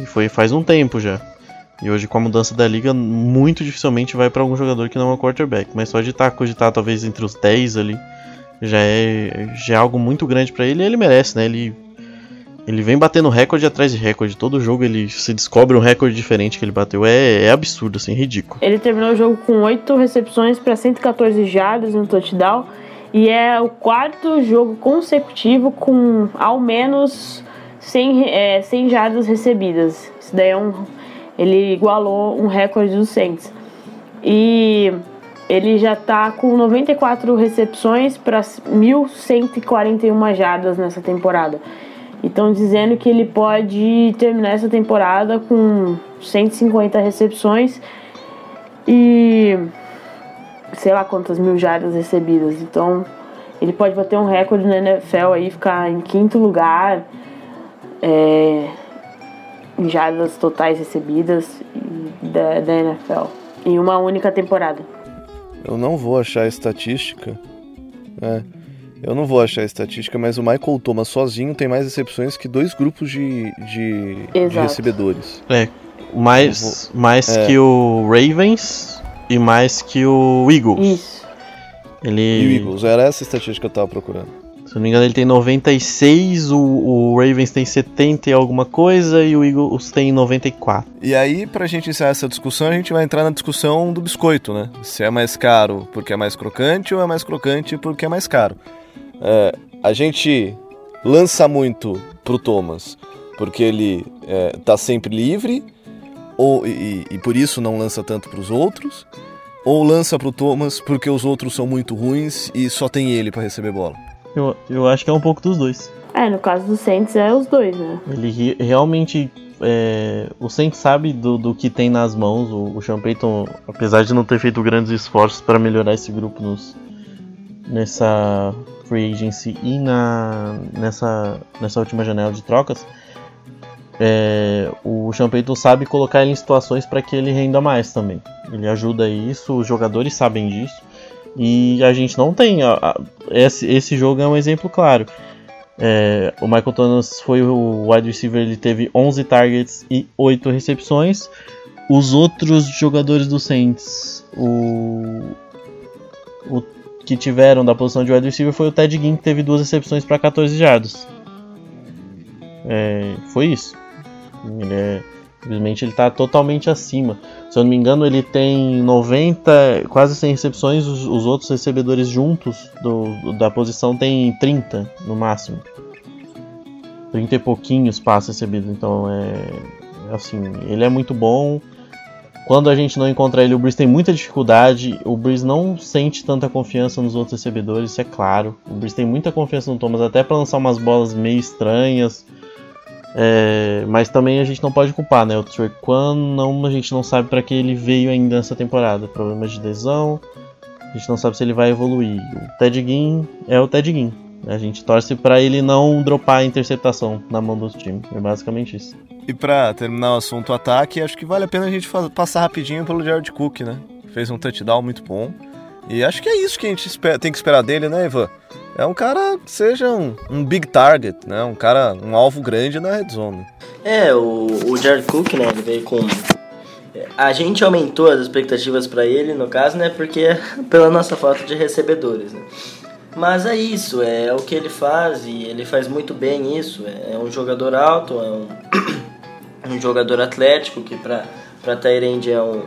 E foi faz um tempo já. E hoje, com a mudança da liga, muito dificilmente vai para algum jogador que não é um quarterback. Mas só de estar tá, cogitar talvez entre os 10 ali, já é, já é algo muito grande para ele e ele merece, né? Ele, ele vem batendo recorde atrás de recorde. Todo jogo ele se descobre um recorde diferente que ele bateu. É, é absurdo, assim, ridículo. Ele terminou o jogo com 8 recepções para 114 jardas no touchdown. E é o quarto jogo consecutivo com ao menos 100, é, 100 jardas recebidas. Isso daí é um ele igualou um recorde do Saints. E ele já está com 94 recepções para 1.141 jardas nessa temporada. Estão dizendo que ele pode terminar essa temporada com 150 recepções e sei lá quantas mil jardas recebidas. Então ele pode bater um recorde na NFL aí, ficar em quinto lugar. É, jardas totais recebidas da, da NFL em uma única temporada. Eu não vou achar a estatística. É, eu não vou achar a estatística, mas o Michael Thomas sozinho tem mais recepções que dois grupos de, de, de recebedores. É, mais, vou... mais é. que o Ravens e mais que o Eagles. Isso. Ele... E o Eagles, era essa estatística que eu tava procurando. Se não me engano, ele tem 96, o, o Ravens tem 70 e alguma coisa e o Eagles tem 94. E aí, pra gente encerrar essa discussão, a gente vai entrar na discussão do biscoito, né? Se é mais caro porque é mais crocante ou é mais crocante porque é mais caro. É, a gente lança muito pro Thomas porque ele é, tá sempre livre ou, e, e por isso não lança tanto pros outros. Ou lança pro Thomas porque os outros são muito ruins e só tem ele para receber bola. Eu, eu acho que é um pouco dos dois. É, no caso do Saints é os dois, né? Ele realmente. É, o Saints sabe do, do que tem nas mãos. O, o Sean Payton, apesar de não ter feito grandes esforços para melhorar esse grupo nos, nessa free agency e na, nessa, nessa última janela de trocas, é, o Sean Payton sabe colocar ele em situações para que ele renda mais também. Ele ajuda isso, os jogadores sabem disso. E a gente não tem. A, a, esse, esse jogo é um exemplo claro. É, o Michael Thomas foi o wide receiver, ele teve 11 targets e 8 recepções. Os outros jogadores do Saints, o, o que tiveram da posição de wide receiver foi o Ted Ginn, que teve duas recepções para 14 jardas. É, foi isso. Ele é, Simplesmente ele está totalmente acima. Se eu não me engano, ele tem 90, quase 100 recepções, os, os outros recebedores juntos do, da posição tem 30 no máximo. 30 e pouquinhos passos recebidos. Então é. Assim, ele é muito bom. Quando a gente não encontra ele, o Breeze tem muita dificuldade. O Breeze não sente tanta confiança nos outros recebedores, isso é claro. O Breeze tem muita confiança no Thomas, até para lançar umas bolas meio estranhas. É, mas também a gente não pode culpar, né? O Trequan, não, a gente não sabe para que ele veio ainda nessa temporada. Problemas de lesão, a gente não sabe se ele vai evoluir. O Ted Ginn é o Ted Ginn. A gente torce para ele não dropar a interceptação na mão do time. É basicamente isso. E para terminar o assunto ataque, acho que vale a pena a gente passar rapidinho pelo Jared Cook, né? Fez um touchdown muito bom. E acho que é isso que a gente tem que esperar dele, né, Ivan? É um cara que seja um, um, big target, né? Um cara, um alvo grande na red zone. É, o, o Jared Cook, né? Ele veio com a gente aumentou as expectativas para ele, no caso, né? Porque é pela nossa falta de recebedores, né? Mas é isso, é o que ele faz e ele faz muito bem isso. É um jogador alto, é um, um jogador atlético que para para Tyrande é um,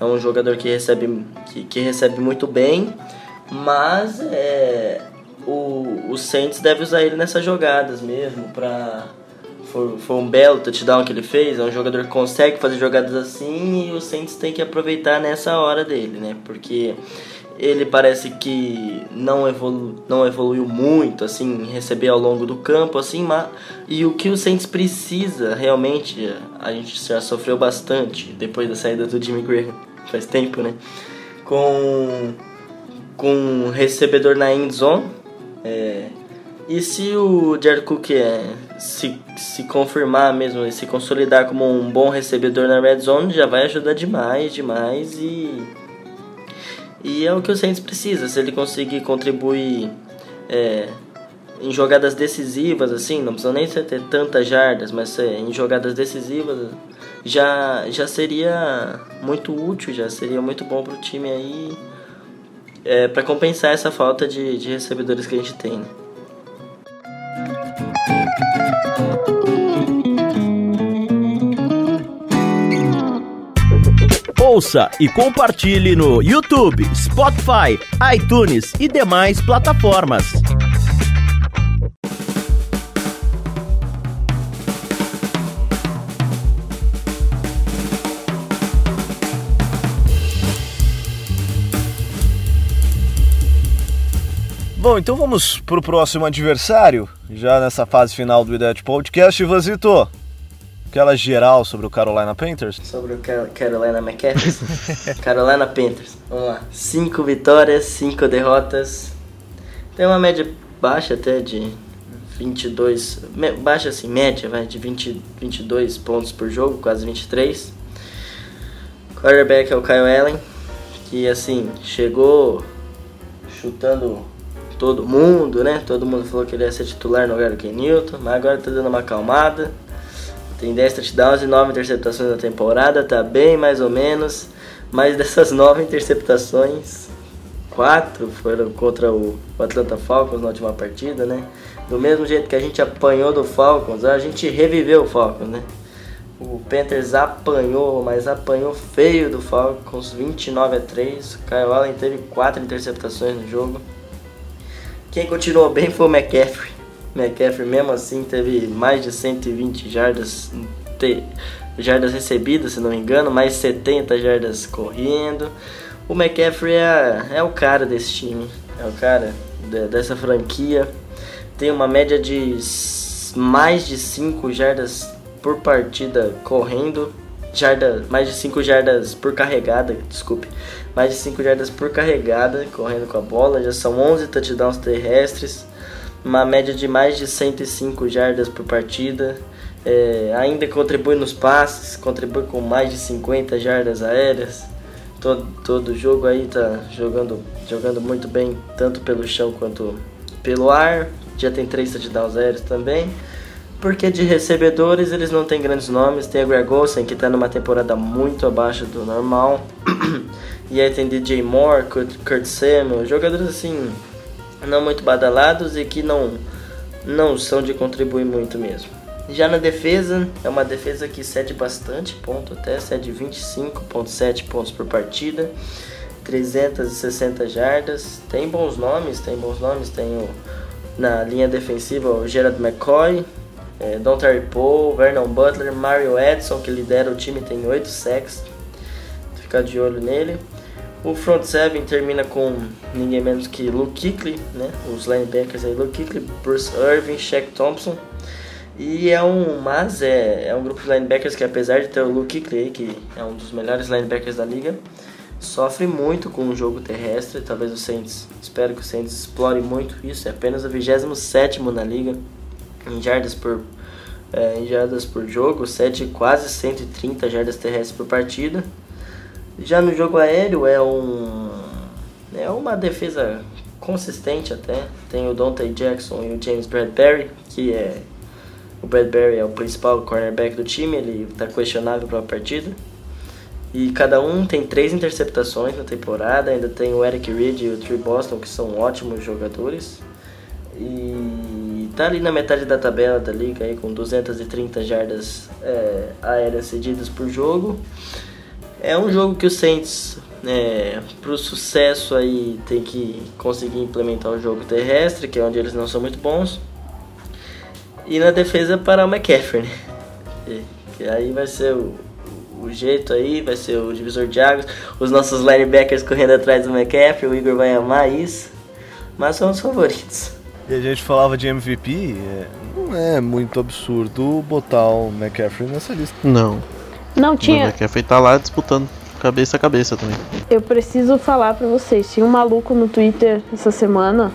é um jogador que recebe que, que recebe muito bem, mas é, o, o Saints deve usar ele nessas jogadas mesmo para foi, foi um belo touchdown que ele fez, é um jogador que consegue fazer jogadas assim e o Saints tem que aproveitar nessa hora dele, né? Porque ele parece que não, evolu não evoluiu muito, assim, receber ao longo do campo, assim, mas, e o que o Saints precisa, realmente, a gente já sofreu bastante depois da saída do Jimmy Graham, faz tempo, né? Com, com um recebedor na end zone, é, e se o Jared Cook é, se, se confirmar mesmo e se consolidar como um bom recebedor na red zone, já vai ajudar demais, demais e e é o que o Saints precisa. Se ele conseguir contribuir é, em jogadas decisivas, assim, não precisa nem ter tantas jardas, mas é, em jogadas decisivas já, já seria muito útil, já seria muito bom para o time aí é, para compensar essa falta de, de recebedores que a gente tem. Né? Ouça e compartilhe no YouTube, Spotify, iTunes e demais plataformas. Bom, então vamos para o próximo adversário, já nessa fase final do IDET Podcast. Vazito, Aquela geral sobre o Carolina Panthers? Sobre o Carolina McCaffrey? Carolina Panthers. Vamos lá. Cinco vitórias, cinco derrotas. Tem uma média baixa até de 22... Baixa assim, média, vai, de 20, 22 pontos por jogo, quase 23. Quarterback é o Kyle Allen, que assim, chegou chutando todo mundo, né? Todo mundo falou que ele ia ser titular no lugar do Ken Newton, mas agora tá dando uma acalmada. Tem 10 touchdowns e 9 interceptações na temporada, tá bem mais ou menos. Mas dessas 9 interceptações, 4 foram contra o Atlanta Falcons na última partida, né? Do mesmo jeito que a gente apanhou do Falcons, a gente reviveu o Falcons, né? O Panthers apanhou, mas apanhou feio do Falcons, 29 a 3. Kyle Allen teve 4 interceptações no jogo. Quem continuou bem foi o McCaffrey. McCaffrey mesmo assim teve mais de 120 jardas, jardas recebidas, se não me engano, mais 70 jardas correndo. O McCaffrey é, é o cara desse time, é o cara de, dessa franquia. Tem uma média de mais de 5 jardas por partida correndo, jarda, mais de 5 jardas por carregada, desculpe, mais de 5 jardas por carregada correndo com a bola, já são 11 touchdowns terrestres uma média de mais de 105 jardas por partida. É, ainda contribui nos passes, contribui com mais de 50 jardas aéreas. Todo, todo jogo aí tá jogando, jogando muito bem, tanto pelo chão quanto pelo ar. Já tem três touchdowns aéreos também. Porque de recebedores eles não têm grandes nomes. Tem o Greg Olsen, que está numa temporada muito abaixo do normal. e aí tem DJ Moore, Kurt, Kurt Samuel, jogadores assim não muito badalados e que não, não são de contribuir muito mesmo. Já na defesa, é uma defesa que cede bastante ponto, até cede 25,7 pontos por partida, 360 jardas. Tem bons nomes, tem bons nomes, tem o, na linha defensiva o Gerard McCoy, é, Don Terry Poe, Vernon Butler, Mario Edson, que lidera o time, tem 8 sacks. Ficar de olho nele. O front seven termina com ninguém menos que Luke Kuechly, né? Os linebackers aí, Luke Kuechly, Bruce Irving, Shaq Thompson. E é um, mas é, é um grupo de linebackers que apesar de ter o Luke Kuechly, que é um dos melhores linebackers da liga, sofre muito com o jogo terrestre. Talvez o Saints, espero que o Saints explore muito isso. É apenas o 27 na liga em jardas por é, em jardas por jogo, 7 quase 130 jardas terrestres por partida. Já no jogo aéreo é um é uma defesa consistente até. Tem o Dante Jackson e o James Bradbury, que é o Bradbury é o principal cornerback do time, ele está questionável para a partida. E cada um tem três interceptações na temporada. Ainda tem o Eric Reed e o Trey Boston, que são ótimos jogadores. E tá ali na metade da tabela da liga aí com 230 jardas é, aéreas cedidas por jogo. É um jogo que o Saints, é, para o sucesso aí, tem que conseguir implementar o jogo terrestre, que é onde eles não são muito bons. E na defesa para o McCaffrey, né? Que, que aí vai ser o, o jeito aí, vai ser o divisor de águas. Os nossos linebackers correndo atrás do McCaffrey, o Igor vai amar isso. Mas são os favoritos. E a gente falava de MVP, é, não é muito absurdo botar o McCaffrey nessa lista. Não. Não O tinha. McCaffrey tá lá disputando cabeça a cabeça também. Eu preciso falar pra vocês. Tinha um maluco no Twitter essa semana,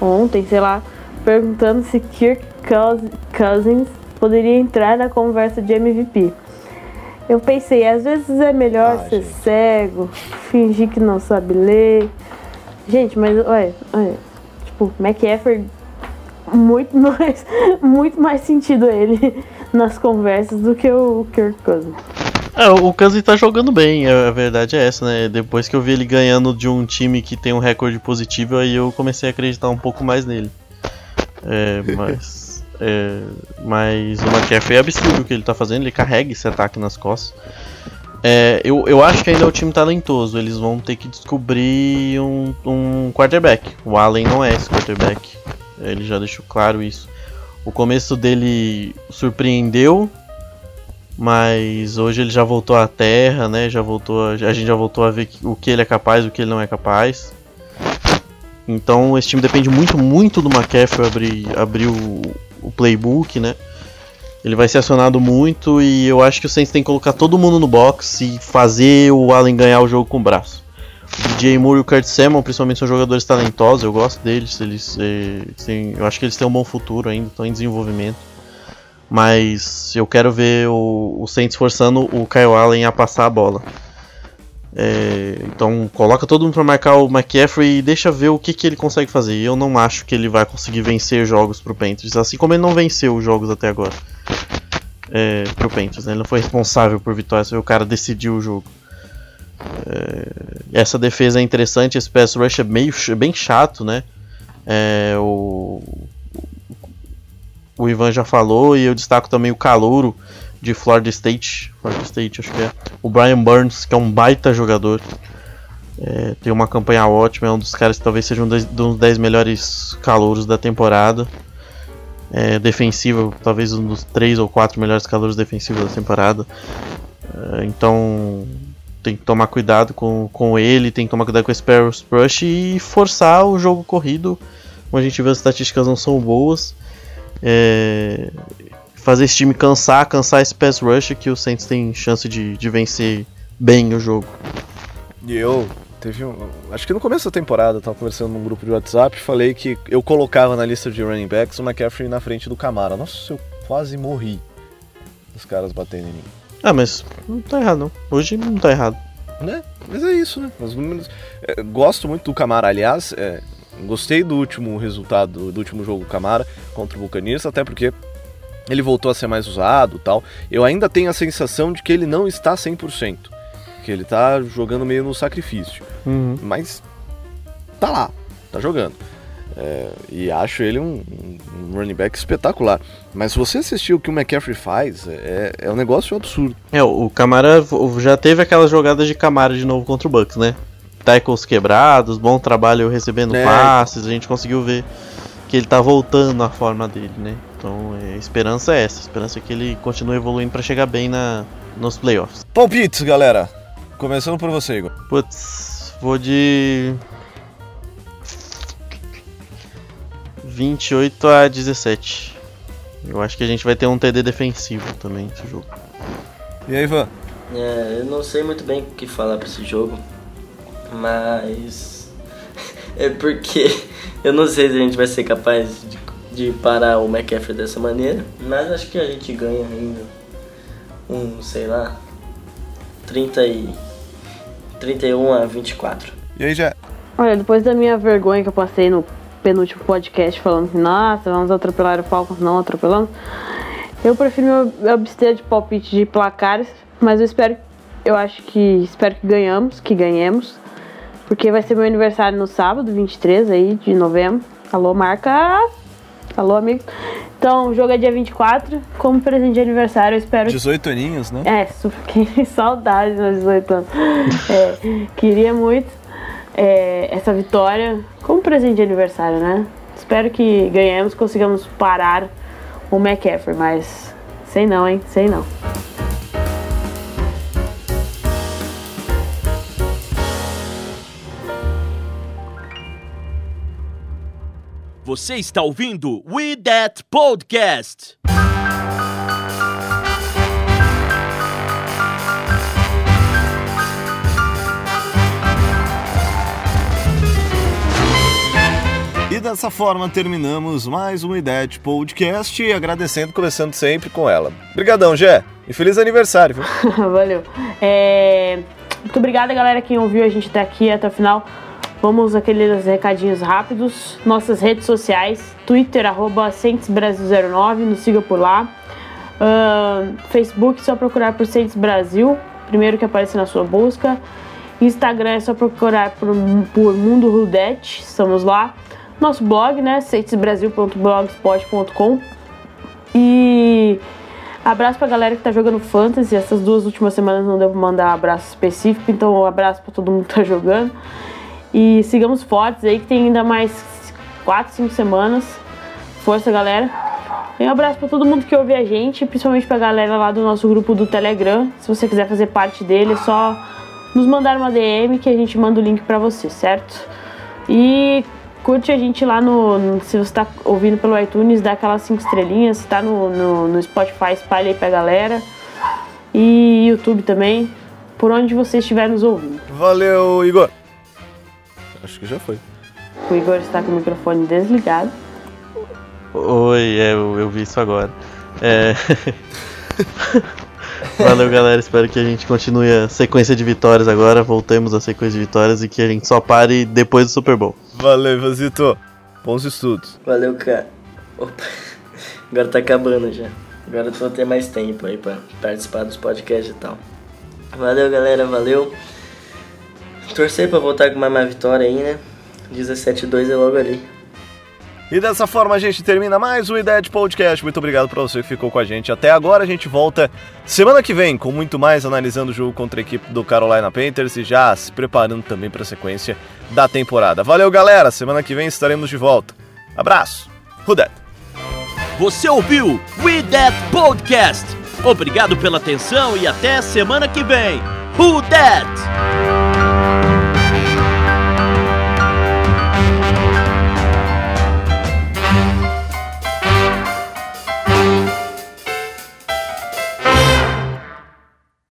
ontem, sei lá, perguntando se Kirk Cous- Cousins poderia entrar na conversa de MVP. Eu pensei, às vezes é melhor Ah, ser gente. cego, fingir que não sabe ler. Gente, mas olha, olha, tipo, McCaffrey muito mais, muito mais sentido ele nas conversas do que o Kirk Cousins. É, o Kansas tá jogando bem, a a verdade é essa, né? Depois que eu vi ele ganhando de um time que tem um recorde positivo, aí eu comecei a acreditar um pouco mais nele. É, mas. é, mas o McCaffrey é absurdo o que ele tá fazendo, ele carrega esse ataque nas costas. É, eu, eu acho que ainda é um time talentoso, eles vão ter que descobrir um, um quarterback. O Allen não é esse quarterback, ele já deixou claro isso. O começo dele surpreendeu, mas hoje ele já voltou à terra, né? Já voltou, a, a gente já voltou a ver o que ele é capaz, o que ele não é capaz. Então esse time depende muito, muito do McCaffrey abrir, abrir o, o playbook, né? Ele vai ser acionado muito e eu acho que o Saints tem que colocar todo mundo no box e fazer o Allen ganhar o jogo com o braço. O DJ Moore e o Kurt Samuel, principalmente, são jogadores talentosos, eu gosto deles. Eles, eh, eu acho que eles têm um bom futuro ainda, estão em desenvolvimento. Mas eu quero ver o, o Saints forçando o Kyle Allen a passar a bola. É, então coloca todo mundo para marcar o McCaffrey e deixa ver o que, que ele consegue fazer. Eu não acho que ele vai conseguir vencer jogos pro Panthers, assim como ele não venceu os jogos até agora. É, pro Panthers, né? ele não foi responsável por vitórias, foi o cara decidiu o jogo. É, essa defesa é interessante, esse pass rush é meio, bem chato, né? É, o, o Ivan já falou e eu destaco também o Calouro de Florida State, Florida State acho que é, o Brian Burns, que é um baita jogador, é, tem uma campanha ótima, é um dos caras que talvez seja um dos, dos 10 melhores calouros da temporada, é, defensivo, talvez um dos 3 ou 4 melhores calouros defensivos da temporada, É, então tem que tomar cuidado com, com ele, tem que tomar cuidado com esse Paris Rush e forçar o jogo corrido, como a gente vê as estatísticas não são boas, é, fazer esse time cansar, cansar esse pass rush que o Saints tem chance de, de vencer bem o jogo. E eu teve um. Acho que no começo da temporada eu tava conversando num grupo de WhatsApp falei que eu colocava na lista de running backs o McCaffrey na frente do Camara. Nossa, eu quase morri. Os caras batendo em mim. Ah, mas não tá errado não. Hoje não tá errado. Né? Mas é isso, né? Os números. é, gosto muito do Camara, aliás. é, gostei do último resultado, do último jogo do Camara contra o Buccaneers, até porque ele voltou a ser mais usado tal. Eu ainda tenho a sensação de que ele não está 100%. Que ele tá jogando meio no sacrifício. Mas tá lá, tá jogando. É, e acho ele um, um, running back espetacular. Mas se você assistir o que o McCaffrey faz, é, é um negócio absurdo. É, o Camara já teve aquelas jogadas de Camara de novo contra o Bucks, né? Tackles quebrados, bom trabalho recebendo é. passes, a gente conseguiu ver que ele tá voltando à forma dele, né? Então é, a esperança é essa, a esperança é que ele continue evoluindo para chegar bem na, nos playoffs. Palpites, galera! Começando por você, Igor. Putz, vou de 28 a 17. Eu acho que a gente vai ter um TD defensivo também nesse jogo. E aí, Ivan? É, eu não sei muito bem o que falar pra esse jogo, mas. é porque eu não sei se a gente vai ser capaz de, de parar o McCaffrey dessa maneira, mas acho que a gente ganha ainda um, sei lá, 30 e. 31 a 24. E aí, já? Olha, depois da minha vergonha que eu passei no penúltimo podcast falando que, nossa, vamos atropelar o Falcons, não atropelando. Eu prefiro me abster de palpite de placares, mas eu espero, eu acho que, espero que ganhamos, que ganhemos, porque vai ser meu aniversário no sábado, 23 aí de novembro. Alô, marca! Alô, amigo. Então, o jogo é dia 24. Como presente de aniversário, eu espero. 18 aninhos, né? É, que saudade dos 18 anos. é, queria muito é, essa vitória como presente de aniversário, né? Espero que ganhemos, consigamos parar o McCaffrey, mas sei não, hein? Sei não. Você está ouvindo We That Podcast. E dessa forma terminamos mais um IDET Podcast, agradecendo, começando sempre com ela. Obrigadão, Gé, e feliz aniversário, viu? Valeu. É... Muito obrigada, galera, quem ouviu a gente até aqui, até o final. Vamos aqueles recadinhos rápidos. Nossas redes sociais, Twitter, arroba Brasil09, nos siga por lá. Uh, Facebook, só procurar por Centes Brasil, primeiro que aparece na sua busca. Instagram é só procurar por, por Mundo Rudete, estamos lá nosso blog, né? seitesbrasil.blogspot.com. E abraço pra galera que tá jogando Fantasy. Essas duas últimas semanas não pra mandar abraço específico, então um abraço pra todo mundo que tá jogando. E sigamos fortes aí, que tem ainda mais 4, 5 semanas. Força, galera. Um abraço pra todo mundo que ouve a gente, principalmente pra galera lá do nosso grupo do Telegram. Se você quiser fazer parte dele, é só nos mandar uma DM que a gente manda o link pra você, certo? E Curte a gente lá no. se você está ouvindo pelo iTunes, dá aquelas 5 estrelinhas. Se tá no, no, no, Spotify, espalha aí pra galera. E YouTube também. Por onde você estiver nos ouvindo. Valeu, Igor. Acho que já foi. O Igor está com o microfone desligado. Oi, é, eu, eu vi isso agora. É. Valeu, galera. Espero que a gente continue a sequência de vitórias agora. Voltemos à sequência de vitórias e que a gente só pare depois do Super Bowl. Valeu, Ivanzito. Bons estudos. Valeu, cara. Opa. Agora tá acabando já. Agora eu vou ter mais tempo aí pra participar dos podcasts e tal. Valeu, galera. Valeu. Torcer pra voltar com mais uma vitória aí, né? 17-2 é logo ali. E dessa forma a gente termina mais um Ideia de Podcast. Muito obrigado para você que ficou com a gente até agora. A gente volta semana que vem com muito mais analisando o jogo contra a equipe do Carolina Panthers e já se preparando também para a sequência da temporada. Valeu, galera. Semana que vem estaremos de volta. Abraço. That? Você ouviu We That Podcast. Obrigado pela atenção e até semana que vem. Who that?